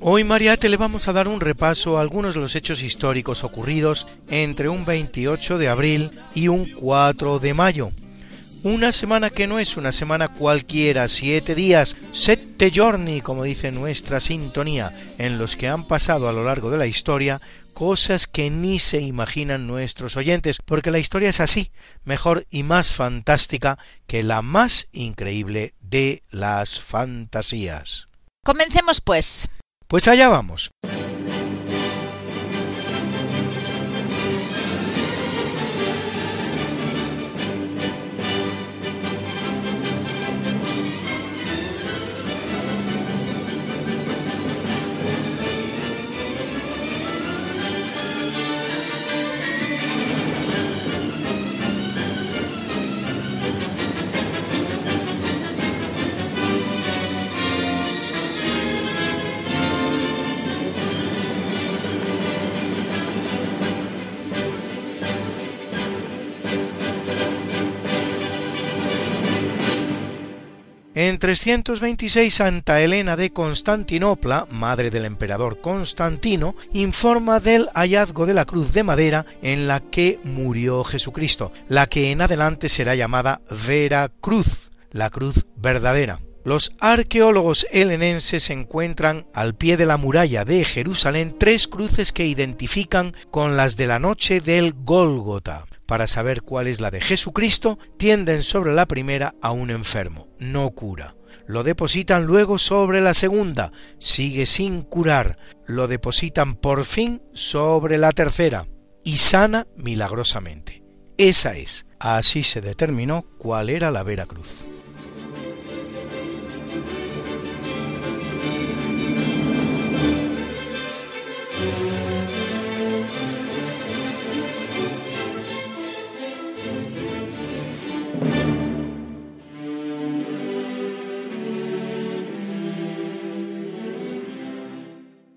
Hoy Mariate le vamos a dar un repaso a algunos de los hechos históricos ocurridos entre un 28 de abril y un 4 de mayo. Una semana que no es una semana cualquiera, siete días, sette giorni, como dice nuestra sintonía, en los que han pasado a lo largo de la historia cosas que ni se imaginan nuestros oyentes, porque la historia es así, mejor y más fantástica que la más increíble de las fantasías. Comencemos pues. Pues allá vamos. En 326 Santa Elena de Constantinopla, madre del emperador Constantino, informa del hallazgo de la cruz de madera en la que murió Jesucristo, la que en adelante será llamada Vera Cruz, la cruz verdadera. Los arqueólogos helenenses encuentran al pie de la muralla de Jerusalén tres cruces que identifican con las de la noche del Gólgota. Para saber cuál es la de Jesucristo, tienden sobre la primera a un enfermo, no cura. Lo depositan luego sobre la segunda, sigue sin curar. Lo depositan por fin sobre la tercera y sana milagrosamente. Esa es. Así se determinó cuál era la Vera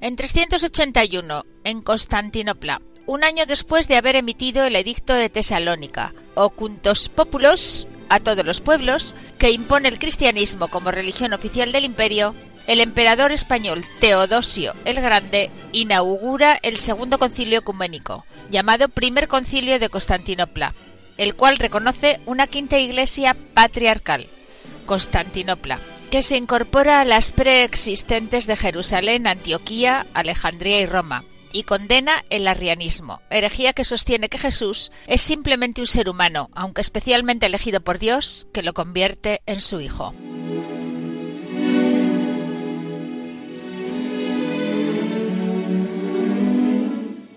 En 381, en Constantinopla, un año después de haber emitido el edicto de Tesalónica, Ocuntos Populos, a todos los pueblos, que impone el cristianismo como religión oficial del imperio, el emperador español Teodosio el Grande inaugura el segundo concilio ecuménico, llamado Primer Concilio de Constantinopla, el cual reconoce una quinta iglesia patriarcal, Constantinopla, que se incorpora a las preexistentes de Jerusalén, Antioquía, Alejandría y Roma, y condena el arrianismo, herejía que sostiene que Jesús es simplemente un ser humano, aunque especialmente elegido por Dios, que lo convierte en su Hijo.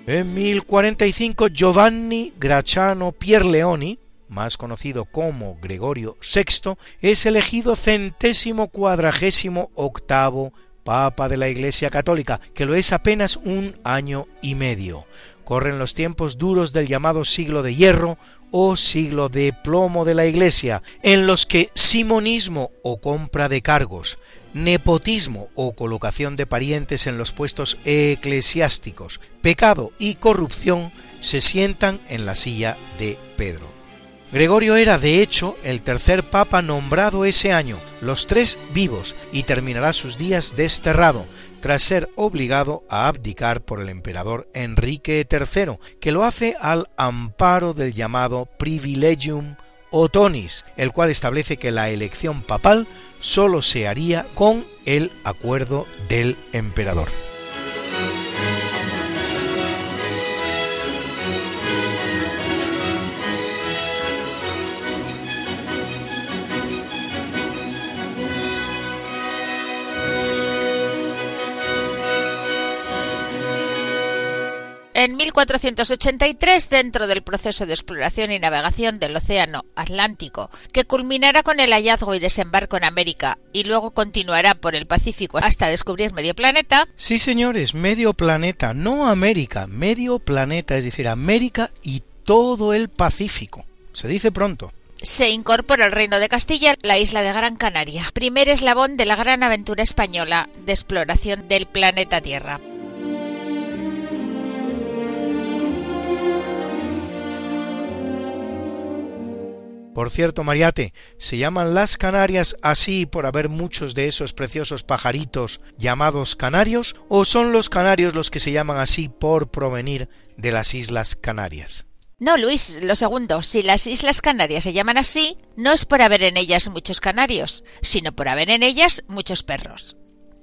En 1045 Giovanni Gracciano Pierleoni, más conocido como Gregorio VI, es elegido centésimo cuadragésimo octavo Papa de la Iglesia Católica, que lo es apenas un año y medio. Corren los tiempos duros del llamado siglo de hierro o siglo de plomo de la Iglesia, en los que simonismo o compra de cargos, nepotismo o colocación de parientes en los puestos eclesiásticos, pecado y corrupción se sientan en la silla de Pedro. Gregorio era de hecho el tercer papa nombrado ese año, los tres vivos, y terminará sus días desterrado, tras ser obligado a abdicar por el emperador Enrique III, que lo hace al amparo del llamado Privilegium Otonis, el cual establece que la elección papal sólo se haría con el acuerdo del emperador. En 1483, dentro del proceso de exploración y navegación del Océano Atlántico, que culminará con el hallazgo y desembarco en América y luego continuará por el Pacífico hasta descubrir medio planeta. Sí, señores, medio planeta, no América, medio planeta, es decir, América y todo el Pacífico. Se dice pronto se incorpora al Reino de Castilla la isla de Gran Canaria, primer eslabón de la gran aventura española de exploración del planeta Tierra. Por cierto, Mariate, ¿se llaman las Canarias así por haber muchos de esos preciosos pajaritos llamados canarios o son los canarios los que se llaman así por provenir de las Islas Canarias? No, Luis, lo segundo, si las Islas Canarias se llaman así, no es por haber en ellas muchos canarios, sino por haber en ellas muchos perros.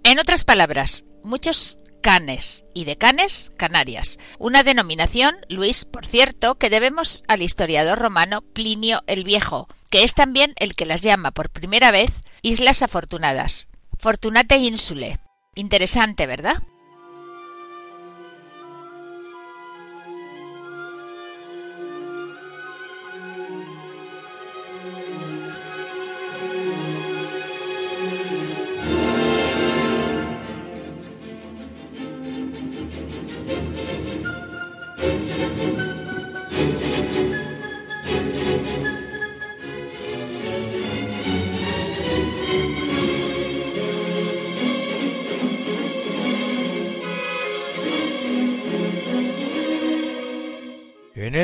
En otras palabras, muchos canes y de canes Canarias, una denominación, Luis, por cierto, que debemos al historiador romano Plinio el Viejo, que es también el que las llama por primera vez Islas Afortunadas, Fortunate Insule. Interesante, ¿verdad?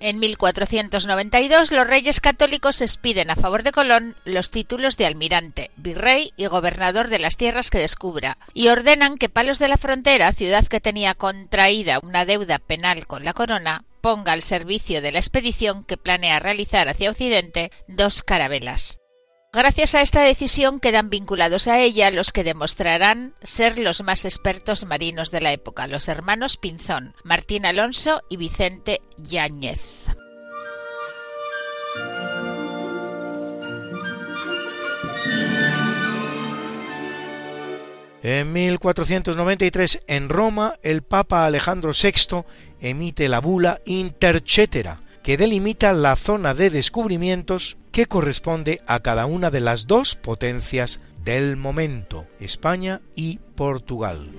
en 1492 los reyes católicos expiden a favor de Colón los títulos de almirante, virrey y gobernador de las tierras que descubra, y ordenan que Palos de la Frontera, ciudad que tenía contraída una deuda penal con la corona, ponga al servicio de la expedición que planea realizar hacia Occidente dos carabelas. Gracias a esta decisión quedan vinculados a ella los que demostrarán ser los más expertos marinos de la época, los hermanos Pinzón, Martín Alonso y Vicente Yáñez. En 1493, en Roma, el Papa Alejandro VI emite la bula Intercetera, que delimita la zona de descubrimientos que corresponde a cada una de las dos potencias del momento, España y Portugal.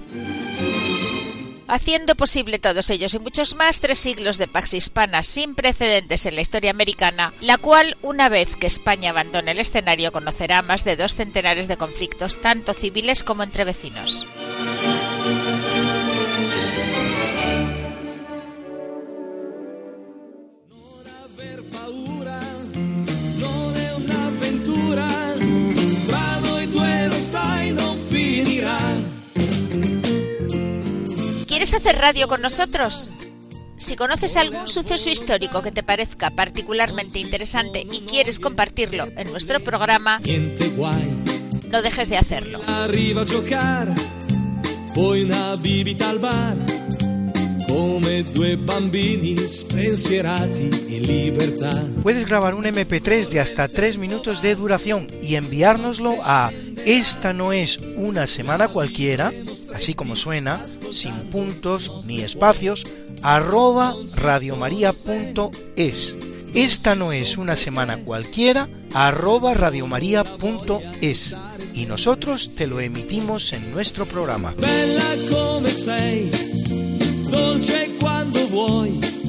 Haciendo posible todos ellos y muchos más tres siglos de pax hispana sin precedentes en la historia americana, la cual, una vez que España abandone el escenario, conocerá más de dos centenares de conflictos, tanto civiles como entre vecinos. Hacer radio con nosotros? Si conoces algún suceso histórico que te parezca particularmente interesante y quieres compartirlo en nuestro programa, no dejes de hacerlo. Puedes grabar un MP3 de hasta 3 minutos de duración y enviárnoslo a esta no es una semana cualquiera, así como suena, sin puntos ni espacios, arroba radiomaria.es esta no es una semana cualquiera arroba radiomaria.es y nosotros te lo emitimos en nuestro programa.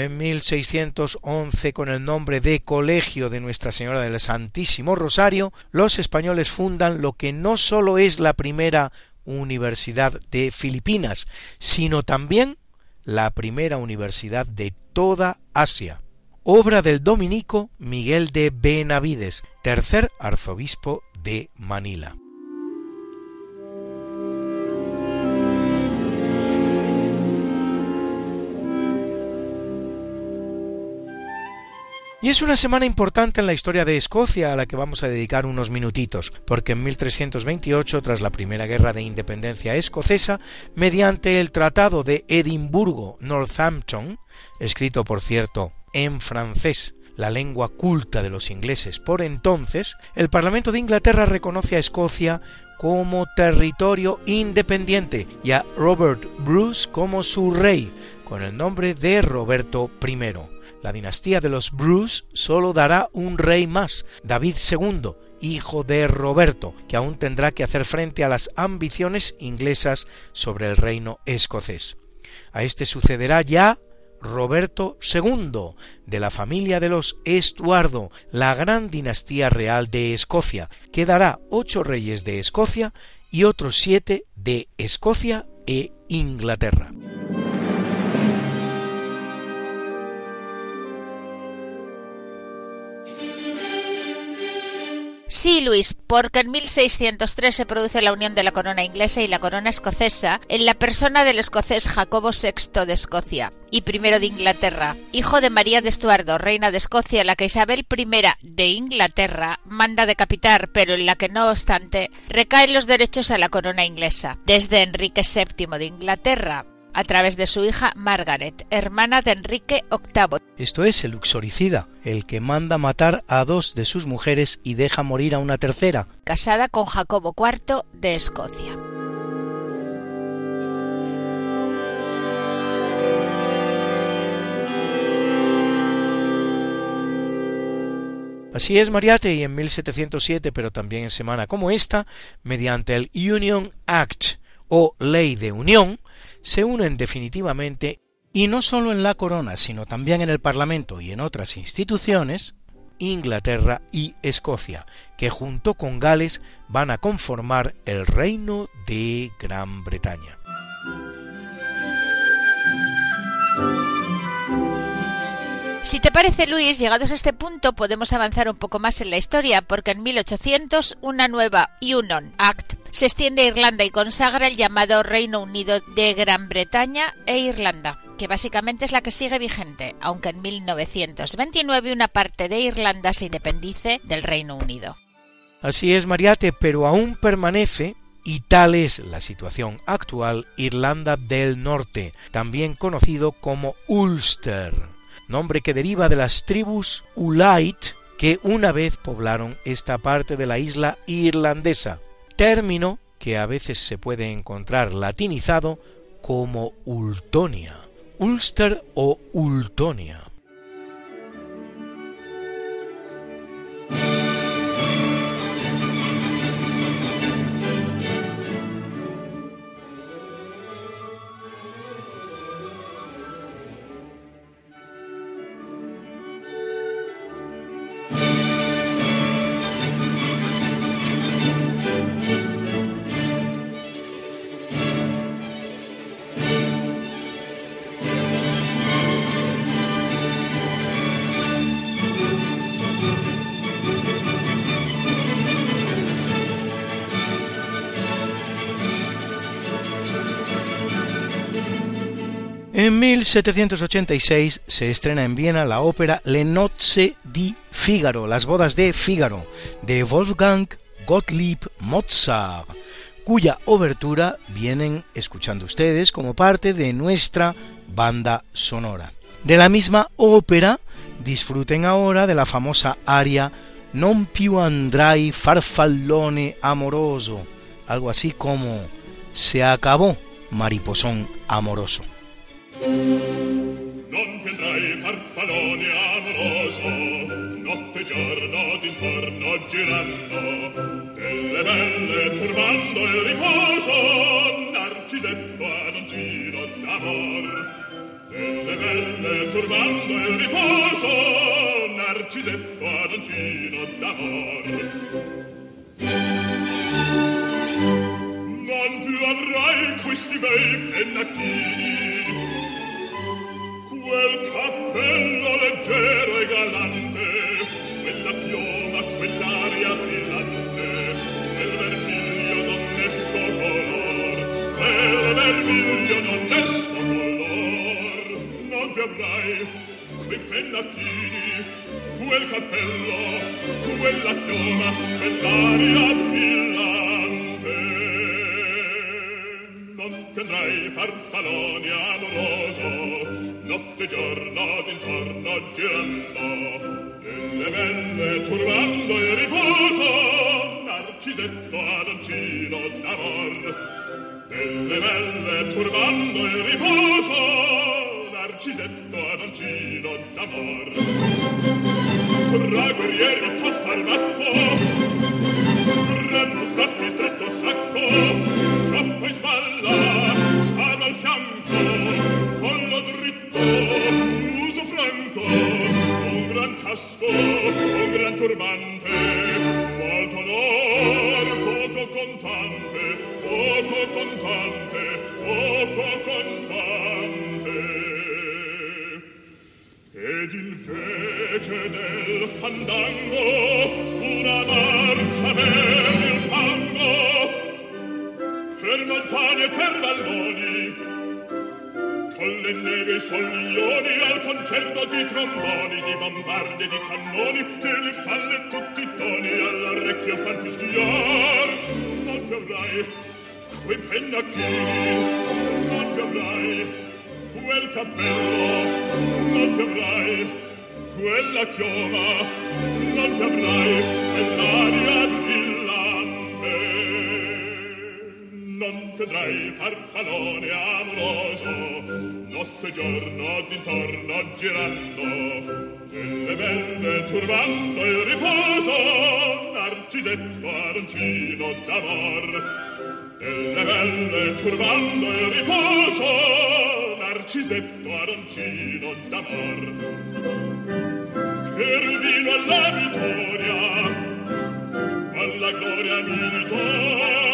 En 1611, con el nombre de Colegio de Nuestra Señora del Santísimo Rosario, los españoles fundan lo que no sólo es la primera universidad de Filipinas, sino también la primera universidad de toda Asia. Obra del dominico Miguel de Benavides, tercer arzobispo de Manila. Y es una semana importante en la historia de Escocia a la que vamos a dedicar unos minutitos, porque en 1328, tras la primera guerra de independencia escocesa, mediante el Tratado de Edimburgo-Northampton, escrito por cierto en francés, la lengua culta de los ingleses por entonces, el Parlamento de Inglaterra reconoce a Escocia como territorio independiente y a Robert Bruce como su rey, con el nombre de Roberto I. La dinastía de los Bruce solo dará un rey más, David II, hijo de Roberto, que aún tendrá que hacer frente a las ambiciones inglesas sobre el reino escocés. A este sucederá ya Roberto II, de la familia de los Estuardo, la gran dinastía real de Escocia, que dará ocho reyes de Escocia y otros siete de Escocia e Inglaterra. Sí, Luis, porque en 1603 se produce la unión de la corona inglesa y la corona escocesa en la persona del escocés Jacobo VI de Escocia y primero de Inglaterra, hijo de María de Estuardo, reina de Escocia, la que Isabel I de Inglaterra manda decapitar, pero en la que no obstante recaen los derechos a la corona inglesa, desde Enrique VII de Inglaterra a través de su hija Margaret, hermana de Enrique VIII. Esto es el uxoricida, el que manda matar a dos de sus mujeres y deja morir a una tercera. Casada con Jacobo IV de Escocia. Así es, Mariate, y en 1707, pero también en semana como esta, mediante el Union Act o Ley de Unión, se unen definitivamente, y no solo en la corona, sino también en el Parlamento y en otras instituciones, Inglaterra y Escocia, que junto con Gales van a conformar el Reino de Gran Bretaña. Si te parece, Luis, llegados a este punto podemos avanzar un poco más en la historia, porque en 1800 una nueva Union Act se extiende a Irlanda y consagra el llamado Reino Unido de Gran Bretaña e Irlanda, que básicamente es la que sigue vigente, aunque en 1929 una parte de Irlanda se independice del Reino Unido. Así es, Mariate, pero aún permanece y tal es la situación actual Irlanda del Norte, también conocido como Ulster nombre que deriva de las tribus Ulait que una vez poblaron esta parte de la isla irlandesa, término que a veces se puede encontrar latinizado como Ultonia, Ulster o Ultonia. 1786 se estrena en Viena la ópera Le Nozze di Figaro, Las bodas de Figaro, de Wolfgang Gottlieb Mozart, cuya obertura vienen escuchando ustedes como parte de nuestra banda sonora. De la misma ópera, disfruten ahora de la famosa aria Non più andrai farfallone amoroso, algo así como Se acabó, mariposón amoroso. Non più farfallone amoroso, notte e giorno d'intorno girando, delle belle turbando il riposo, narcisetto adoncino d'amor. Delle belle turbando il riposo, narcisetto adoncino d'amor. Non più avrai questi bei pennacchini, quel cappello leggero e galante, quella chioma, quell'aria brillante, quel vermiglio donnesco color, quel vermiglio donnesco color. Non più avrai quei pennacchini, quel cappello, quella chioma, quell'aria brillante non prendrai farfalloni amoroso, notte e giorno d'intorno girando, nelle belle turbando il riposo, narcisetto adoncino d'amor. Nelle belle turbando il riposo, narcisetto adoncino d'amor. Fra guerrieri può far matto, Ranno stacchi stretto sacco, scioppa e spalla, sciama al fianco, collo dritto, muso franco, un gran casco, un gran turbante, molto onor, poco contante, poco contante, poco contante. Ed invece del fandango una marcia il fango per montagne e per valloni con le neve e i soglioni al concerto di tromboni di bombardi e di cannoni delle palle tutti toni all'orecchio fan fischiar. Non più avrai quei pennacchini non più avrai quel cappello. Non ti avrai quella chioma. Non ti avrai quell'aria brillante vedrai farfallone amoroso notte e giorno d'intorno girando quelle belle turbando il riposo narcisetto aroncino d'amor. Delle belle turbando il riposo narcisetto aroncino d'amor. Cherubino alla vittoria alla gloria militar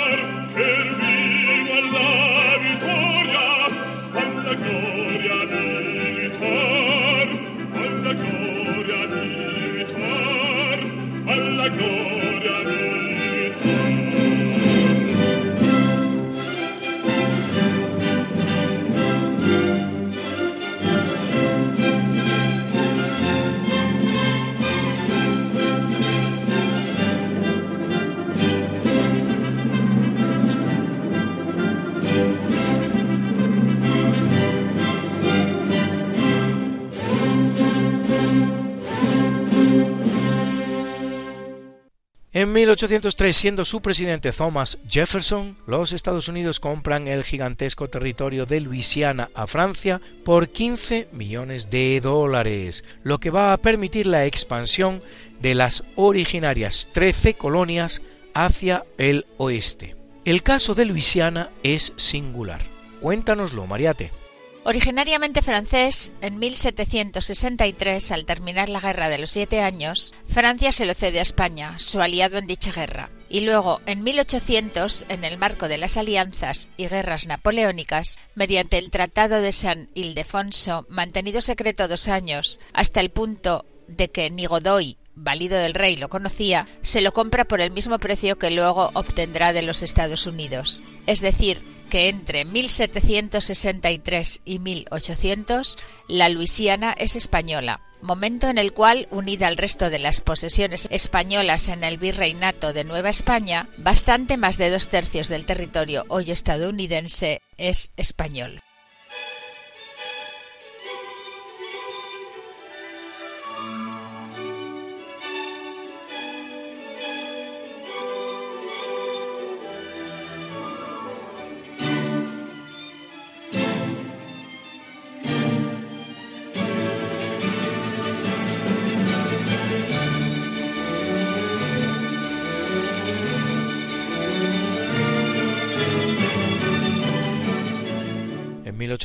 En 1803, siendo su presidente Thomas Jefferson, los Estados Unidos compran el gigantesco territorio de Luisiana a Francia por 15 millones de dólares, lo que va a permitir la expansión de las originarias 13 colonias hacia el oeste. El caso de Luisiana es singular. Cuéntanoslo, Mariate. Originariamente francés, en 1763, al terminar la Guerra de los Siete Años, Francia se lo cede a España, su aliado en dicha guerra, y luego, en 1800, en el marco de las alianzas y guerras napoleónicas, mediante el Tratado de San Ildefonso, mantenido secreto dos años, hasta el punto de que ni Godoy válido del rey, lo conocía, se lo compra por el mismo precio que luego obtendrá de los Estados Unidos. Es decir, que entre 1763 y 1800 la Luisiana es española, momento en el cual, unida al resto de las posesiones españolas en el virreinato de Nueva España, bastante más de dos tercios del territorio hoy estadounidense es español.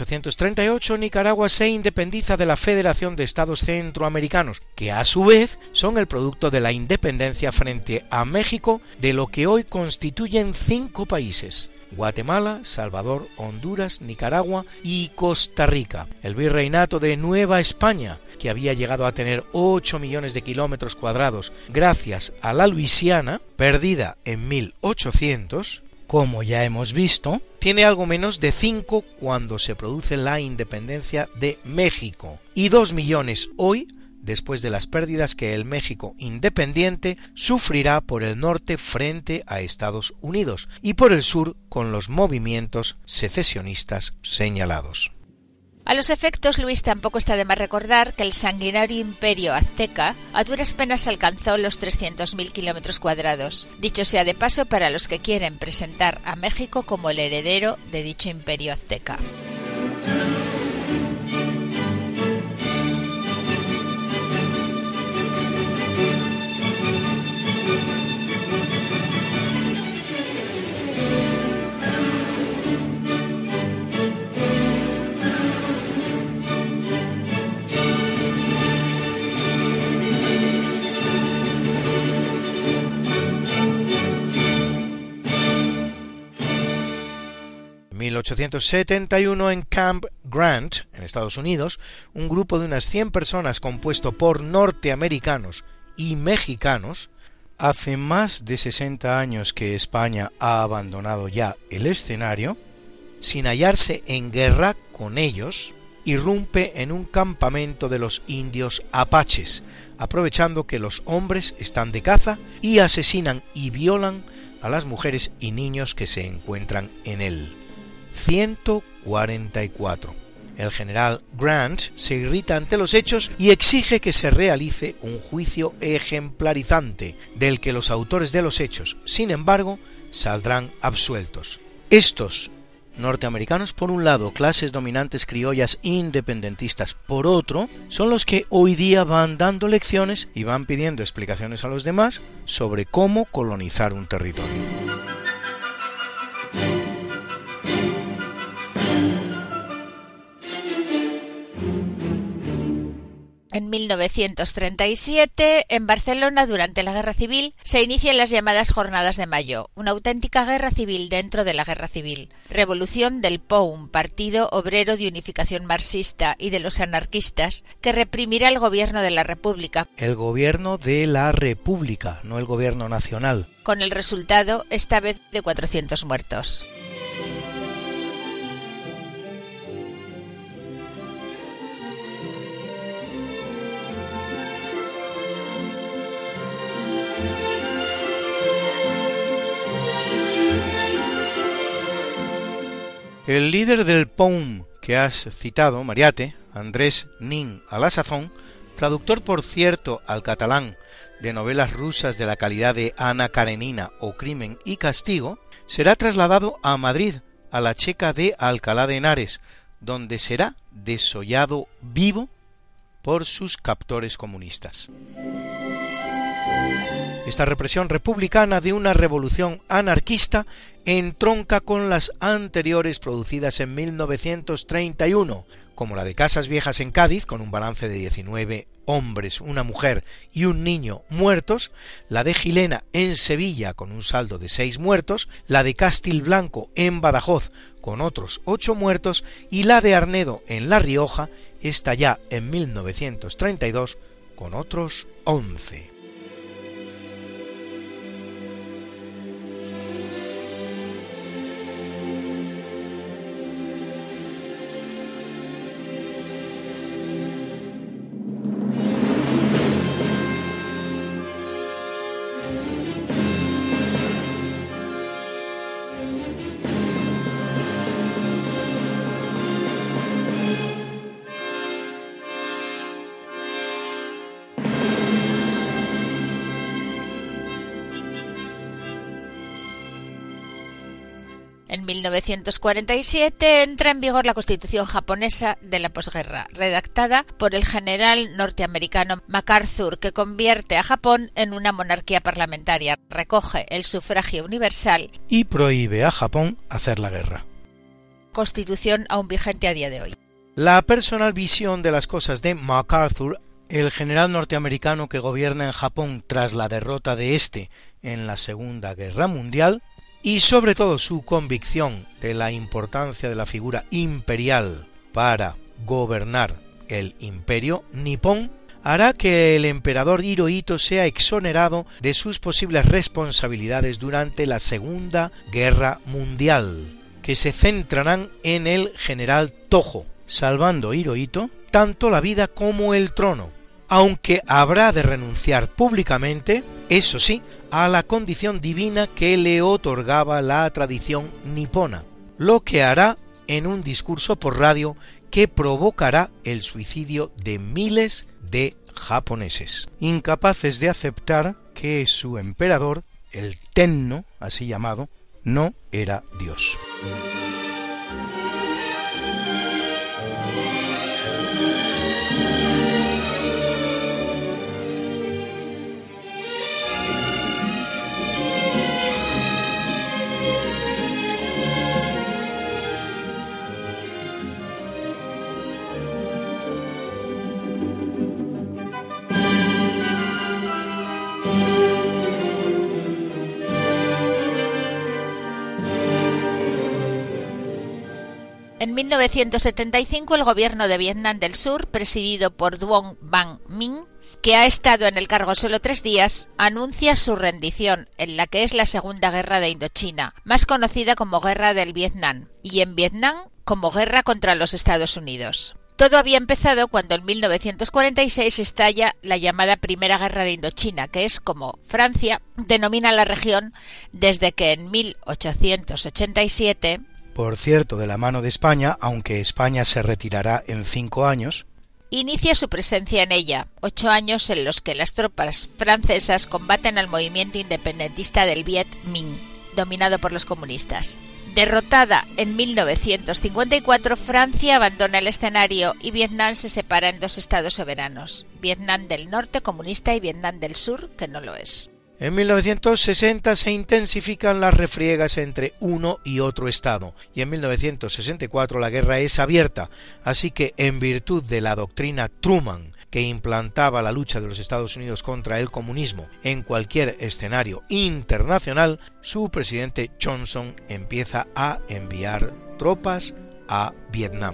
1838 Nicaragua se independiza de la Federación de Estados Centroamericanos, que a su vez son el producto de la independencia frente a México de lo que hoy constituyen cinco países, Guatemala, Salvador, Honduras, Nicaragua y Costa Rica. El virreinato de Nueva España, que había llegado a tener 8 millones de kilómetros cuadrados gracias a la Luisiana, perdida en 1800, como ya hemos visto, tiene algo menos de 5 cuando se produce la independencia de México y 2 millones hoy después de las pérdidas que el México independiente sufrirá por el norte frente a Estados Unidos y por el sur con los movimientos secesionistas señalados. A los efectos, Luis tampoco está de más recordar que el sanguinario imperio azteca a duras penas alcanzó los 300.000 kilómetros cuadrados. Dicho sea de paso para los que quieren presentar a México como el heredero de dicho imperio azteca. 1871 en Camp Grant, en Estados Unidos, un grupo de unas 100 personas compuesto por norteamericanos y mexicanos, hace más de 60 años que España ha abandonado ya el escenario, sin hallarse en guerra con ellos, irrumpe en un campamento de los indios apaches, aprovechando que los hombres están de caza y asesinan y violan a las mujeres y niños que se encuentran en él. 144. El general Grant se irrita ante los hechos y exige que se realice un juicio ejemplarizante, del que los autores de los hechos, sin embargo, saldrán absueltos. Estos norteamericanos por un lado, clases dominantes criollas independentistas por otro, son los que hoy día van dando lecciones y van pidiendo explicaciones a los demás sobre cómo colonizar un territorio. En 1937, en Barcelona, durante la Guerra Civil, se inician las llamadas Jornadas de Mayo, una auténtica guerra civil dentro de la Guerra Civil. Revolución del POUM, Partido Obrero de Unificación Marxista y de los anarquistas, que reprimirá el gobierno de la República. El gobierno de la República, no el gobierno nacional. Con el resultado, esta vez, de 400 muertos. El líder del POUM que has citado, Mariate, Andrés Nin a la sazón, traductor por cierto al catalán de novelas rusas de la calidad de Ana Karenina o Crimen y Castigo, será trasladado a Madrid, a la checa de Alcalá de Henares, donde será desollado vivo por sus captores comunistas. Esta represión republicana de una revolución anarquista entronca con las anteriores producidas en 1931, como la de Casas Viejas en Cádiz, con un balance de 19 hombres, una mujer y un niño muertos, la de Gilena en Sevilla, con un saldo de 6 muertos, la de Castilblanco en Badajoz, con otros 8 muertos, y la de Arnedo en La Rioja, esta ya en 1932, con otros 11. 1947 entra en vigor la Constitución japonesa de la posguerra, redactada por el general norteamericano MacArthur, que convierte a Japón en una monarquía parlamentaria, recoge el sufragio universal y prohíbe a Japón hacer la guerra. Constitución aún vigente a día de hoy. La personal visión de las cosas de MacArthur, el general norteamericano que gobierna en Japón tras la derrota de este en la Segunda Guerra Mundial, y sobre todo su convicción de la importancia de la figura imperial para gobernar el imperio nipón hará que el emperador Hirohito sea exonerado de sus posibles responsabilidades durante la Segunda Guerra Mundial, que se centrarán en el general Tojo, salvando Hirohito tanto la vida como el trono, aunque habrá de renunciar públicamente, eso sí, a la condición divina que le otorgaba la tradición nipona, lo que hará en un discurso por radio que provocará el suicidio de miles de japoneses, incapaces de aceptar que su emperador, el Tenno, así llamado, no era Dios. En 1975 el gobierno de Vietnam del Sur, presidido por Duong Van Minh, que ha estado en el cargo solo tres días, anuncia su rendición en la que es la Segunda Guerra de Indochina, más conocida como Guerra del Vietnam, y en Vietnam como Guerra contra los Estados Unidos. Todo había empezado cuando en 1946 estalla la llamada Primera Guerra de Indochina, que es como Francia denomina la región desde que en 1887 por cierto de la mano de España, aunque España se retirará en cinco años, inicia su presencia en ella, ocho años en los que las tropas francesas combaten al movimiento independentista del Viet Minh, dominado por los comunistas. Derrotada en 1954, Francia abandona el escenario y Vietnam se separa en dos estados soberanos, Vietnam del Norte comunista y Vietnam del Sur, que no lo es. En 1960 se intensifican las refriegas entre uno y otro Estado y en 1964 la guerra es abierta, así que en virtud de la doctrina Truman que implantaba la lucha de los Estados Unidos contra el comunismo en cualquier escenario internacional, su presidente Johnson empieza a enviar tropas a Vietnam.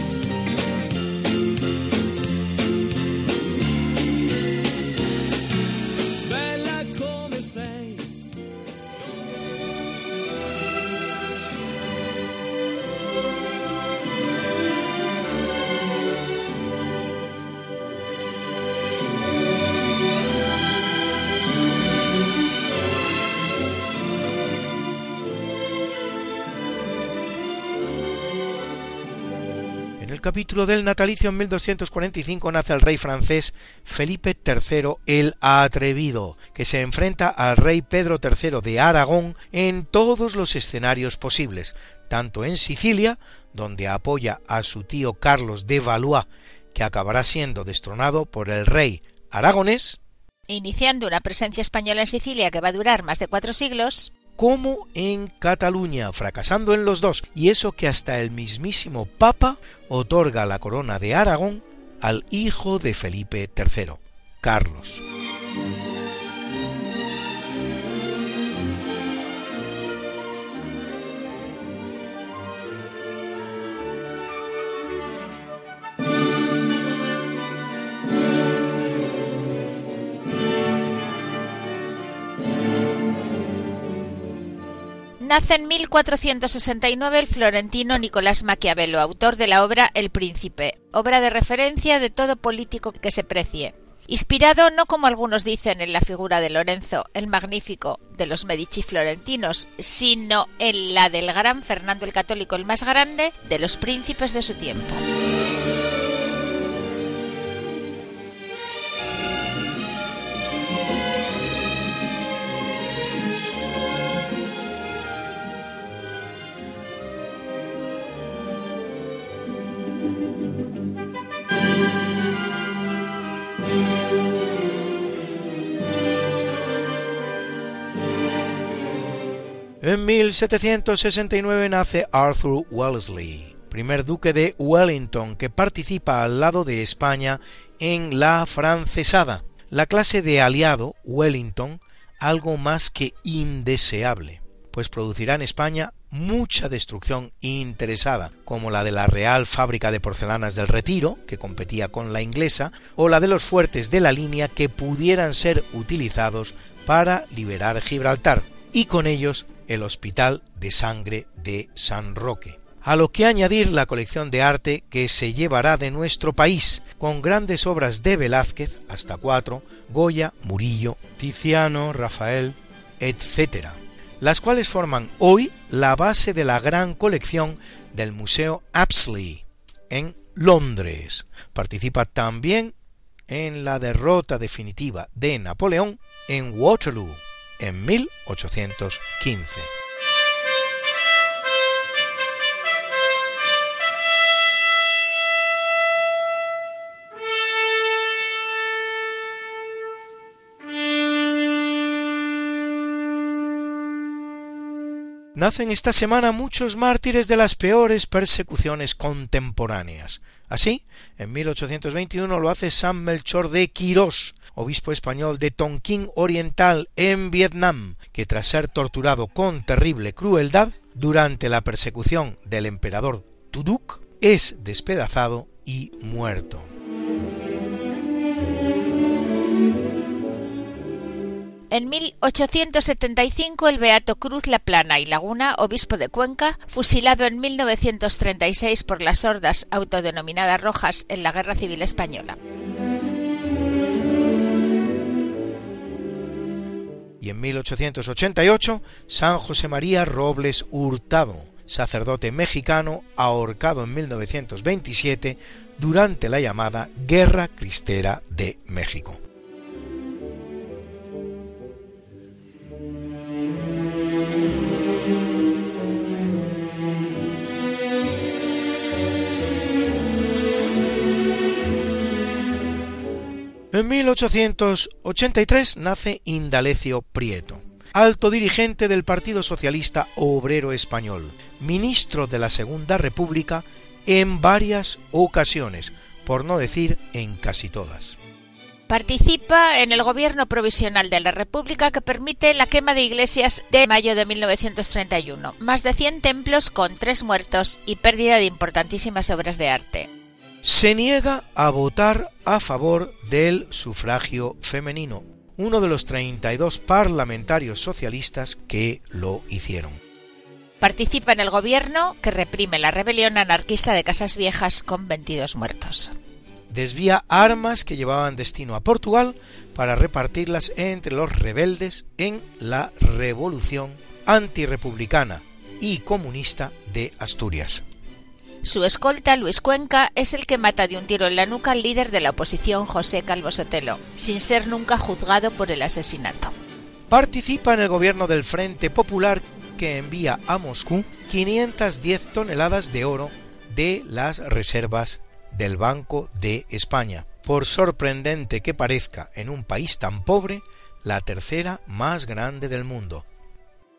En el capítulo del natalicio en 1245 nace el rey francés Felipe III el Atrevido, que se enfrenta al rey Pedro III de Aragón en todos los escenarios posibles, tanto en Sicilia, donde apoya a su tío Carlos de Valois, que acabará siendo destronado por el rey aragonés, Iniciando una presencia española en Sicilia que va a durar más de cuatro siglos, como en Cataluña, fracasando en los dos, y eso que hasta el mismísimo Papa otorga la corona de Aragón al hijo de Felipe III, Carlos. Nace en 1469 el florentino Nicolás Maquiavelo, autor de la obra El Príncipe, obra de referencia de todo político que se precie. Inspirado no como algunos dicen en la figura de Lorenzo, el magnífico de los Medici florentinos, sino en la del gran Fernando el Católico, el más grande de los príncipes de su tiempo. En 1769 nace Arthur Wellesley, primer duque de Wellington, que participa al lado de España en la francesada, la clase de aliado Wellington, algo más que indeseable, pues producirá en España mucha destrucción interesada, como la de la Real Fábrica de Porcelanas del Retiro, que competía con la inglesa, o la de los fuertes de la línea que pudieran ser utilizados para liberar Gibraltar, y con ellos el Hospital de Sangre de San Roque. A lo que añadir la colección de arte que se llevará de nuestro país, con grandes obras de Velázquez, hasta cuatro, Goya, Murillo, Tiziano, Rafael, etc., las cuales forman hoy la base de la gran colección del Museo Apsley en Londres. Participa también en la derrota definitiva de Napoleón en Waterloo en 1815. Nacen esta semana muchos mártires de las peores persecuciones contemporáneas. Así, en 1821 lo hace San Melchor de Quirós, obispo español de Tonquín Oriental en Vietnam, que tras ser torturado con terrible crueldad durante la persecución del emperador Tuduk, es despedazado y muerto. En 1875 el Beato Cruz La Plana y Laguna, obispo de Cuenca, fusilado en 1936 por las hordas autodenominadas rojas en la Guerra Civil Española. Y en 1888 San José María Robles Hurtado, sacerdote mexicano ahorcado en 1927 durante la llamada Guerra Cristera de México. En 1883 nace Indalecio Prieto, alto dirigente del Partido Socialista Obrero Español, ministro de la Segunda República en varias ocasiones, por no decir en casi todas. Participa en el gobierno provisional de la República que permite la quema de iglesias de mayo de 1931, más de 100 templos con tres muertos y pérdida de importantísimas obras de arte se niega a votar a favor del sufragio femenino, uno de los 32 parlamentarios socialistas que lo hicieron. Participa en el gobierno que reprime la rebelión anarquista de Casas Viejas con 22 muertos. Desvía armas que llevaban destino a Portugal para repartirlas entre los rebeldes en la revolución antirepublicana y comunista de Asturias. Su escolta, Luis Cuenca, es el que mata de un tiro en la nuca al líder de la oposición, José Calvo Sotelo, sin ser nunca juzgado por el asesinato. Participa en el gobierno del Frente Popular que envía a Moscú 510 toneladas de oro de las reservas del Banco de España. Por sorprendente que parezca en un país tan pobre, la tercera más grande del mundo.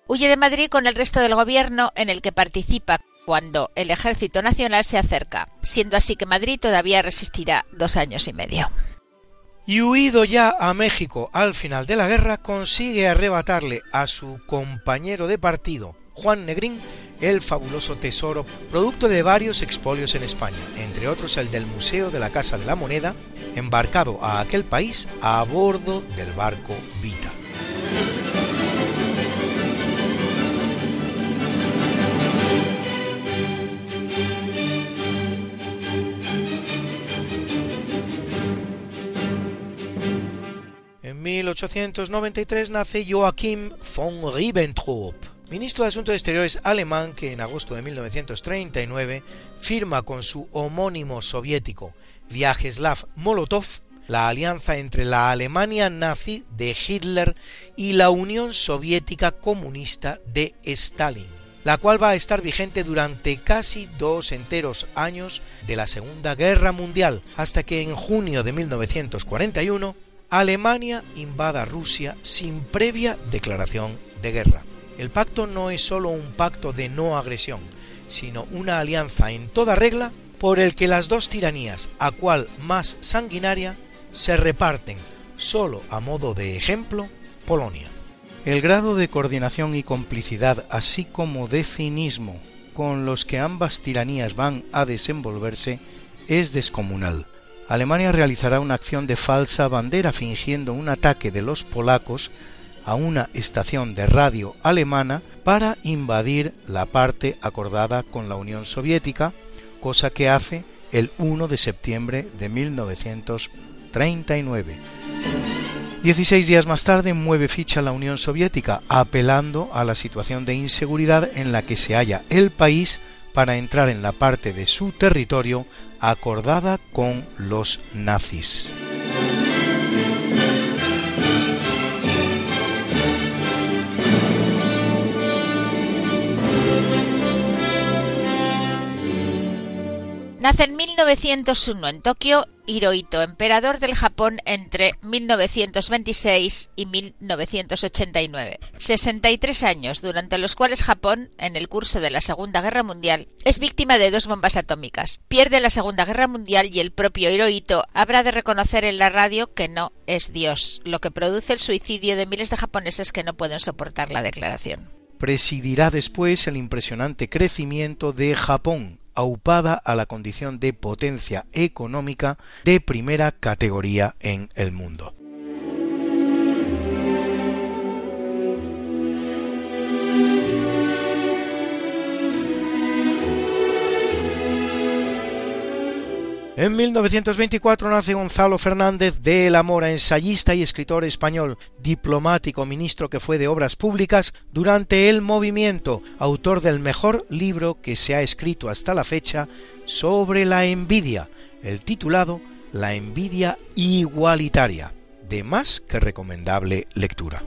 Huye de Madrid con el resto del gobierno en el que participa cuando el ejército nacional se acerca, siendo así que Madrid todavía resistirá dos años y medio. Y huido ya a México al final de la guerra, consigue arrebatarle a su compañero de partido, Juan Negrín, el fabuloso tesoro, producto de varios expolios en España, entre otros el del Museo de la Casa de la Moneda, embarcado a aquel país a bordo del barco Vita. En 1893 nace Joachim von Ribbentrop, ministro de Asuntos Exteriores alemán que en agosto de 1939 firma con su homónimo soviético Vyacheslav Molotov la alianza entre la Alemania nazi de Hitler y la Unión Soviética Comunista de Stalin, la cual va a estar vigente durante casi dos enteros años de la Segunda Guerra Mundial, hasta que en junio de 1941 Alemania invada Rusia sin previa declaración de guerra. El pacto no es sólo un pacto de no agresión, sino una alianza en toda regla por el que las dos tiranías, a cual más sanguinaria, se reparten, sólo a modo de ejemplo, Polonia. El grado de coordinación y complicidad, así como de cinismo con los que ambas tiranías van a desenvolverse, es descomunal. Alemania realizará una acción de falsa bandera fingiendo un ataque de los polacos a una estación de radio alemana para invadir la parte acordada con la Unión Soviética, cosa que hace el 1 de septiembre de 1939. Dieciséis días más tarde mueve ficha la Unión Soviética, apelando a la situación de inseguridad en la que se halla el país para entrar en la parte de su territorio acordada con los nazis. Nace en 1901 en Tokio Hirohito, emperador del Japón entre 1926 y 1989. 63 años durante los cuales Japón, en el curso de la Segunda Guerra Mundial, es víctima de dos bombas atómicas. Pierde la Segunda Guerra Mundial y el propio Hirohito habrá de reconocer en la radio que no es Dios, lo que produce el suicidio de miles de japoneses que no pueden soportar la declaración. Presidirá después el impresionante crecimiento de Japón, aupada a la condición de potencia económica de primera categoría en el mundo. En 1924 nace Gonzalo Fernández de la Mora, ensayista y escritor español, diplomático, ministro que fue de Obras Públicas durante el movimiento, autor del mejor libro que se ha escrito hasta la fecha sobre la envidia, el titulado La envidia igualitaria, de más que recomendable lectura.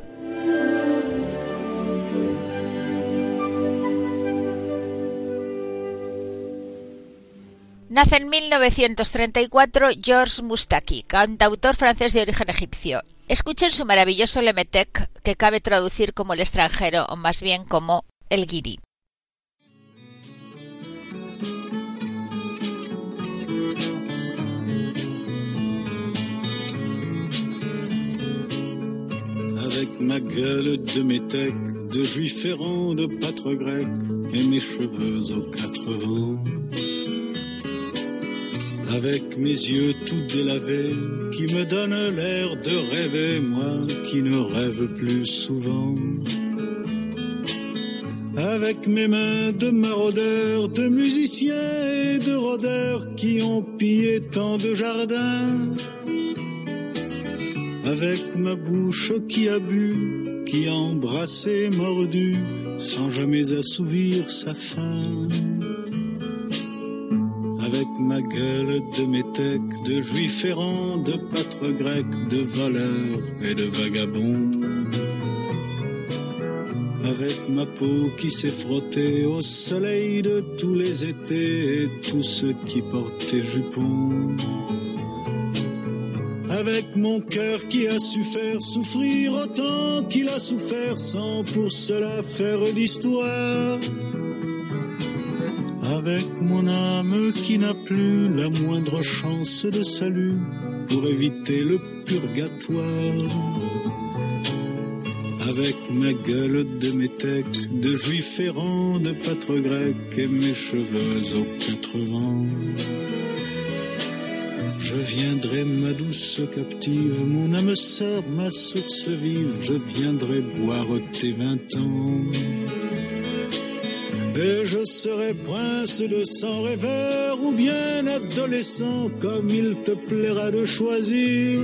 Nace en 1934 Georges Moustaki, cantautor francés de origen egipcio. Escuchen su maravilloso Lemetec, que cabe traducir como el extranjero, o más bien como el guiri. Avec ma gueule de de de grec, cheveux aux quatre vents. Avec mes yeux tout délavés, qui me donnent l'air de rêver, moi qui ne rêve plus souvent. Avec mes mains de maraudeurs, de musiciens et de rôdeurs qui ont pillé tant de jardins. Avec ma bouche qui a bu, qui a embrassé, mordu, sans jamais assouvir sa faim avec ma gueule de métèque, de juif errant, de pâtre grec, de voleur et de vagabond. Avec ma peau qui s'est frottée au soleil de tous les étés et tous ceux qui portaient jupons. Avec mon cœur qui a su faire souffrir autant qu'il a souffert sans pour cela faire d'histoire avec mon âme qui n'a plus la moindre chance de salut pour éviter le purgatoire. Avec ma gueule de métèque, de juif errant, de pâtre grec et mes cheveux aux quatre vents. Je viendrai, ma douce captive, mon âme sœur, ma source vive, je viendrai boire tes vingt ans. Et je serai prince de sang rêveur ou bien adolescent, comme il te plaira de choisir.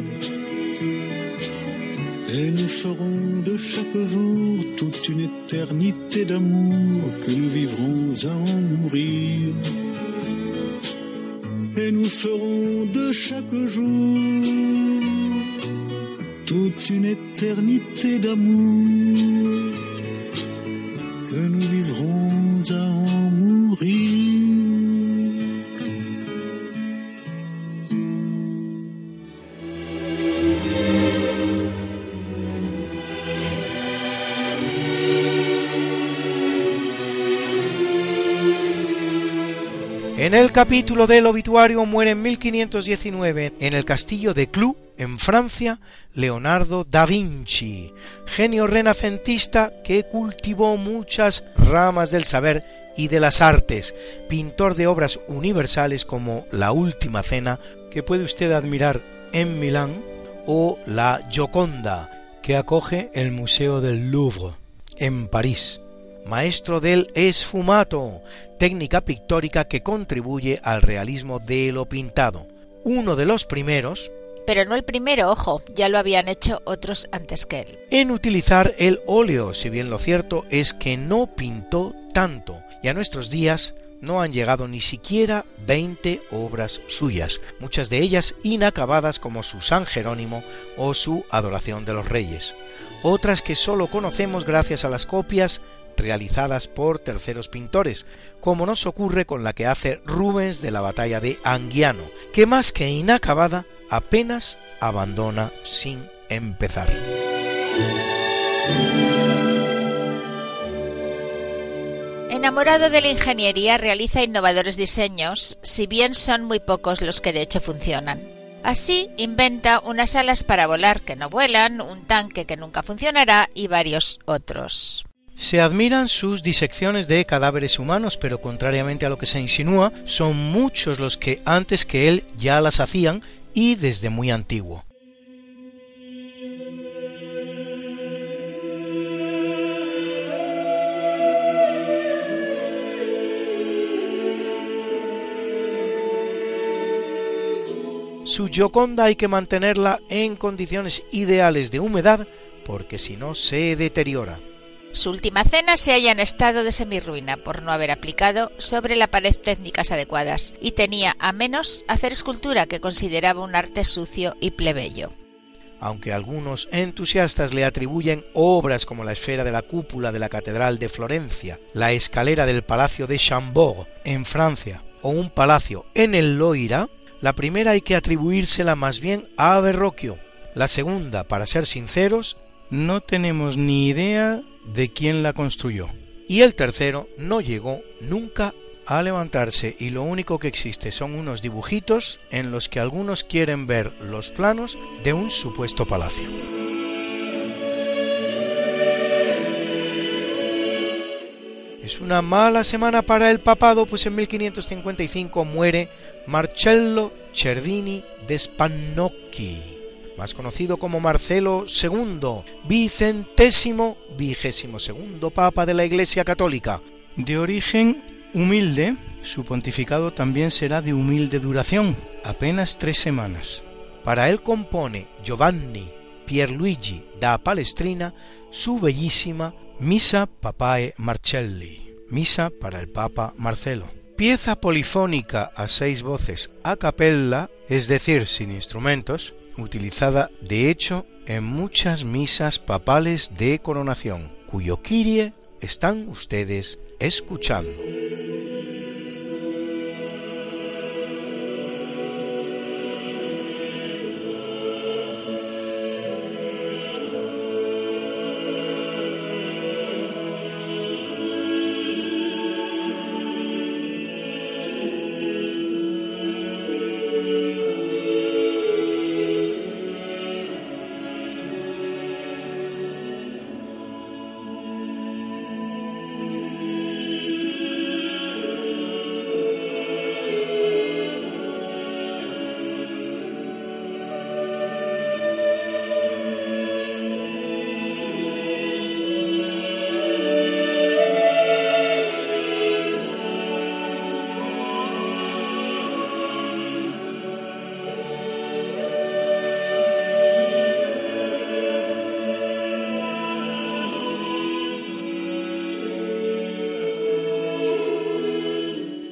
Et nous ferons de chaque jour toute une éternité d'amour que nous vivrons à en mourir. Et nous ferons de chaque jour toute une éternité d'amour que nous vivrons en. En el capítulo del obituario muere en 1519 en el castillo de Clou, en Francia, Leonardo da Vinci, genio renacentista que cultivó muchas ramas del saber y de las artes, pintor de obras universales como La Última Cena, que puede usted admirar en Milán, o La Gioconda, que acoge el Museo del Louvre, en París maestro del esfumato, técnica pictórica que contribuye al realismo de lo pintado. Uno de los primeros, pero no el primero, ojo, ya lo habían hecho otros antes que él. En utilizar el óleo, si bien lo cierto es que no pintó tanto, y a nuestros días no han llegado ni siquiera 20 obras suyas, muchas de ellas inacabadas como su San Jerónimo o su Adoración de los Reyes, otras que sólo conocemos gracias a las copias realizadas por terceros pintores, como nos ocurre con la que hace Rubens de la batalla de Anguiano, que más que inacabada apenas abandona sin empezar. Enamorado de la ingeniería, realiza innovadores diseños, si bien son muy pocos los que de hecho funcionan. Así inventa unas alas para volar que no vuelan, un tanque que nunca funcionará y varios otros. Se admiran sus disecciones de cadáveres humanos, pero contrariamente a lo que se insinúa, son muchos los que antes que él ya las hacían y desde muy antiguo. Su Gioconda hay que mantenerla en condiciones ideales de humedad porque si no se deteriora. Su última cena se halla en estado de semirruina por no haber aplicado sobre la pared técnicas adecuadas y tenía a menos hacer escultura que consideraba un arte sucio y plebeyo. Aunque algunos entusiastas le atribuyen obras como la esfera de la cúpula de la Catedral de Florencia, la escalera del Palacio de Chambord en Francia o un palacio en el Loira, la primera hay que atribuírsela más bien a Verrocchio. La segunda, para ser sinceros, no tenemos ni idea de quién la construyó. Y el tercero no llegó nunca a levantarse y lo único que existe son unos dibujitos en los que algunos quieren ver los planos de un supuesto palacio. Es una mala semana para el papado, pues en 1555 muere Marcello Cervini de Spannocchi, más conocido como Marcelo II, vicentésimo vigésimo segundo papa de la Iglesia Católica. De origen humilde, su pontificado también será de humilde duración, apenas tres semanas. Para él compone Giovanni Pierluigi da Palestrina su bellísima Misa Papae Marcelli, misa para el Papa Marcelo. Pieza polifónica a seis voces a capella, es decir, sin instrumentos, utilizada de hecho en muchas misas papales de coronación, cuyo Kyrie están ustedes escuchando.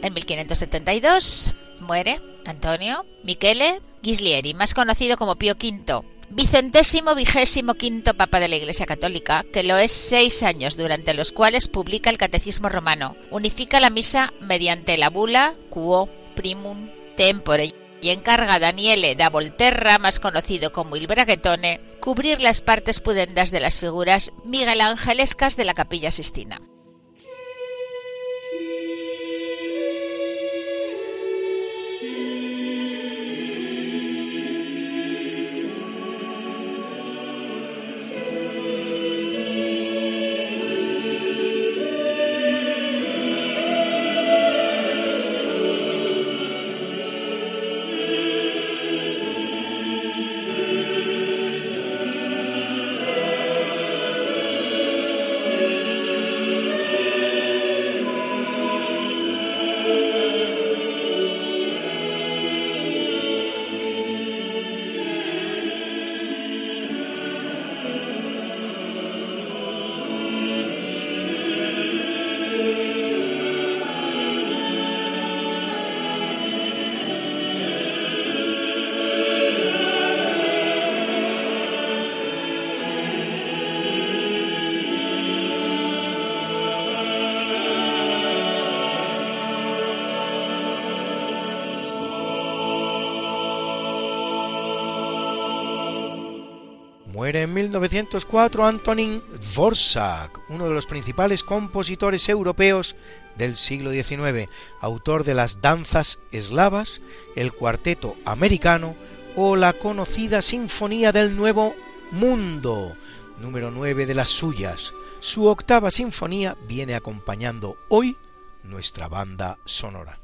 En 1572 muere Antonio Michele Ghislieri, más conocido como Pío V, vicentésimo vigésimo quinto Papa de la Iglesia Católica, que lo es seis años, durante los cuales publica el Catecismo Romano, unifica la misa mediante la bula Quo Primum Tempore y encarga a Daniele da Volterra, más conocido como Il Braghetone, cubrir las partes pudendas de las figuras miguelangelescas de la Capilla Sistina. En 1904 Antonin Dvorak, uno de los principales compositores europeos del siglo XIX, autor de las danzas eslavas, el cuarteto americano o la conocida Sinfonía del Nuevo Mundo, número 9 de las suyas. Su octava sinfonía viene acompañando hoy nuestra banda sonora.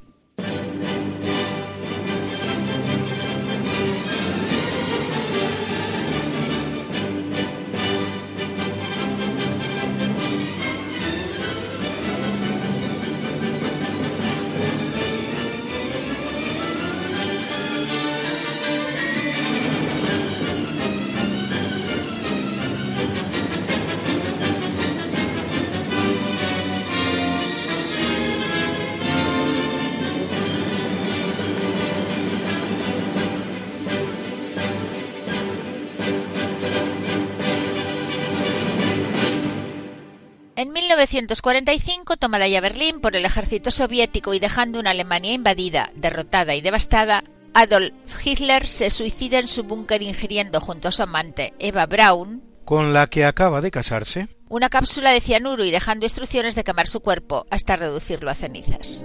1945, tomada ya Berlín por el ejército soviético y dejando una Alemania invadida, derrotada y devastada, Adolf Hitler se suicida en su búnker ingiriendo junto a su amante Eva Braun, con la que acaba de casarse, una cápsula de cianuro y dejando instrucciones de quemar su cuerpo hasta reducirlo a cenizas.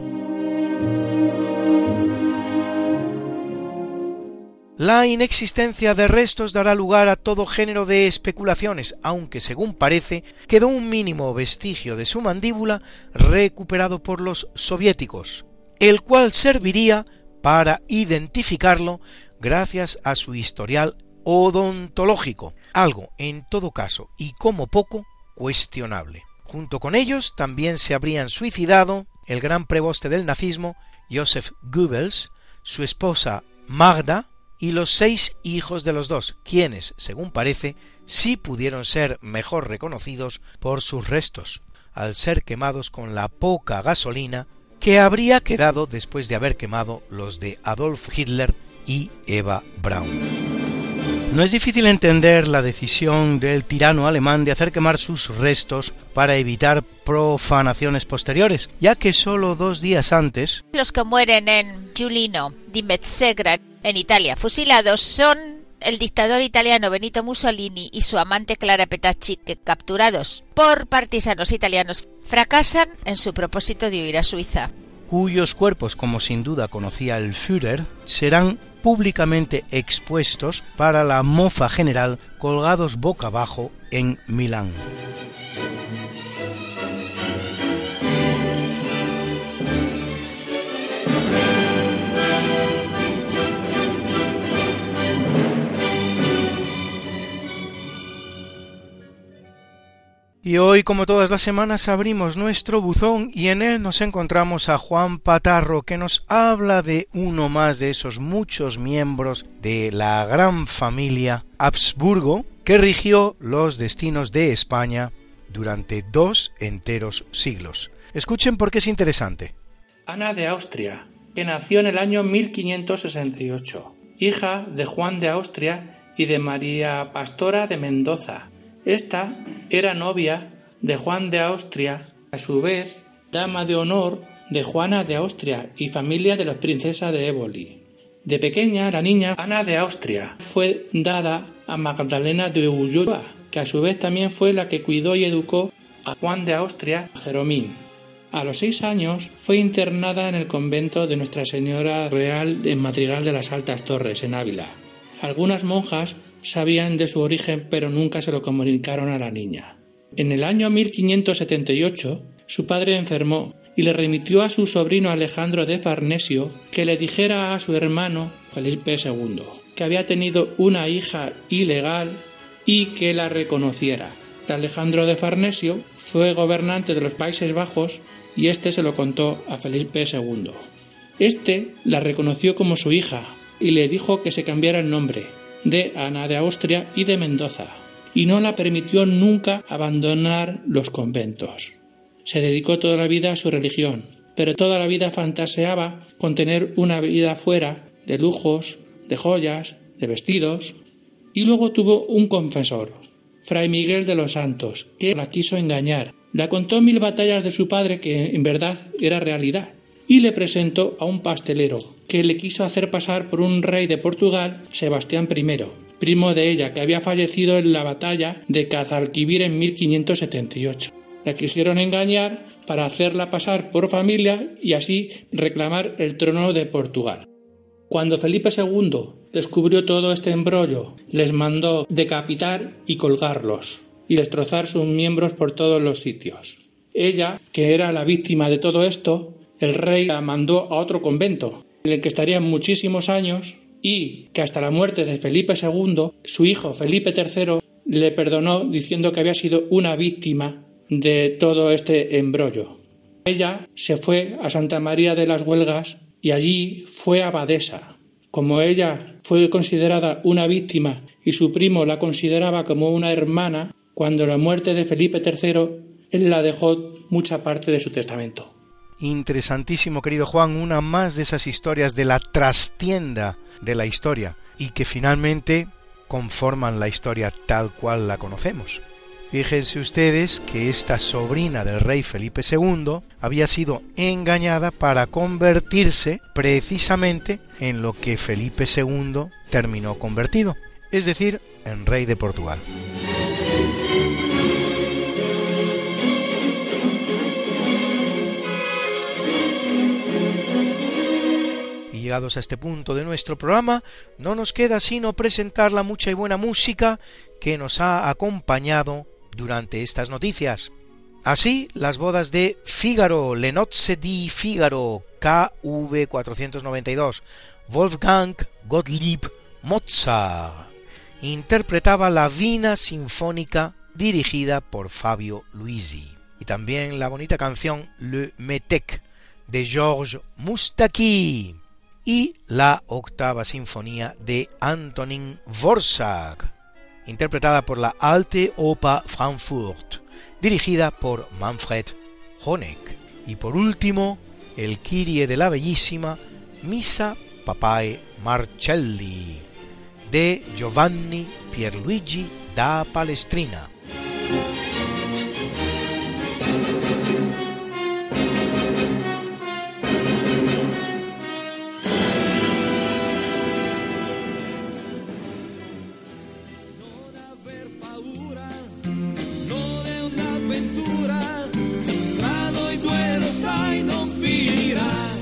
La inexistencia de restos dará lugar a todo género de especulaciones, aunque según parece quedó un mínimo vestigio de su mandíbula recuperado por los soviéticos, el cual serviría para identificarlo gracias a su historial odontológico, algo en todo caso y como poco cuestionable. Junto con ellos también se habrían suicidado el gran preboste del nazismo, Joseph Goebbels, su esposa Magda, y los seis hijos de los dos, quienes, según parece, sí pudieron ser mejor reconocidos por sus restos, al ser quemados con la poca gasolina que habría quedado después de haber quemado los de Adolf Hitler y Eva Braun. No es difícil entender la decisión del tirano alemán de hacer quemar sus restos para evitar profanaciones posteriores, ya que solo dos días antes Los que mueren en Giulino di en Italia, fusilados, son el dictador italiano Benito Mussolini y su amante Clara Petacci, que capturados por partisanos italianos fracasan en su propósito de huir a Suiza. cuyos cuerpos, como sin duda conocía el Führer, serán públicamente expuestos para la mofa general colgados boca abajo en Milán. Y hoy, como todas las semanas, abrimos nuestro buzón y en él nos encontramos a Juan Patarro, que nos habla de uno más de esos muchos miembros de la gran familia Habsburgo que rigió los destinos de España durante dos enteros siglos. Escuchen porque es interesante. Ana de Austria, que nació en el año 1568, hija de Juan de Austria y de María Pastora de Mendoza. Esta era novia de Juan de Austria, a su vez dama de honor de Juana de Austria y familia de la princesa de Éboli. De pequeña, la niña Ana de Austria fue dada a Magdalena de Ulloa, que a su vez también fue la que cuidó y educó a Juan de Austria, Jeromín. A los seis años fue internada en el convento de Nuestra Señora Real en Madrigal de las Altas Torres, en Ávila. Algunas monjas sabían de su origen pero nunca se lo comunicaron a la niña. En el año 1578 su padre enfermó y le remitió a su sobrino Alejandro de Farnesio que le dijera a su hermano Felipe II que había tenido una hija ilegal y que la reconociera. Alejandro de Farnesio fue gobernante de los Países Bajos y éste se lo contó a Felipe II. Este la reconoció como su hija y le dijo que se cambiara el nombre de Ana de Austria y de Mendoza, y no la permitió nunca abandonar los conventos. Se dedicó toda la vida a su religión, pero toda la vida fantaseaba con tener una vida fuera de lujos, de joyas, de vestidos, y luego tuvo un confesor, Fray Miguel de los Santos, que la quiso engañar. La contó mil batallas de su padre que en verdad era realidad, y le presentó a un pastelero, que le quiso hacer pasar por un rey de Portugal, Sebastián I, primo de ella, que había fallecido en la batalla de Cazalquivir en 1578. La quisieron engañar para hacerla pasar por familia y así reclamar el trono de Portugal. Cuando Felipe II descubrió todo este embrollo, les mandó decapitar y colgarlos y destrozar sus miembros por todos los sitios. Ella, que era la víctima de todo esto, el rey la mandó a otro convento, en el que estaría muchísimos años y que hasta la muerte de Felipe II, su hijo Felipe III le perdonó diciendo que había sido una víctima de todo este embrollo. Ella se fue a Santa María de las Huelgas y allí fue abadesa. Como ella fue considerada una víctima y su primo la consideraba como una hermana, cuando la muerte de Felipe III, él la dejó mucha parte de su testamento. Interesantísimo, querido Juan, una más de esas historias de la trastienda de la historia y que finalmente conforman la historia tal cual la conocemos. Fíjense ustedes que esta sobrina del rey Felipe II había sido engañada para convertirse precisamente en lo que Felipe II terminó convertido, es decir, en rey de Portugal. Llegados a este punto de nuestro programa, no nos queda sino presentar la mucha y buena música que nos ha acompañado durante estas noticias. Así, las bodas de Fígaro, Le nozze di Fígaro, KV 492, Wolfgang Gottlieb Mozart, interpretaba la Vina Sinfónica dirigida por Fabio Luisi, y también la bonita canción Le Metec de Georges Moustaki y la octava sinfonía de Antonin Dvorak, interpretada por la Alte Oper Frankfurt, dirigida por Manfred Honeck. Y por último, el Kyrie de la bellísima Misa Papae Marcelli, de Giovanni Pierluigi da Palestrina.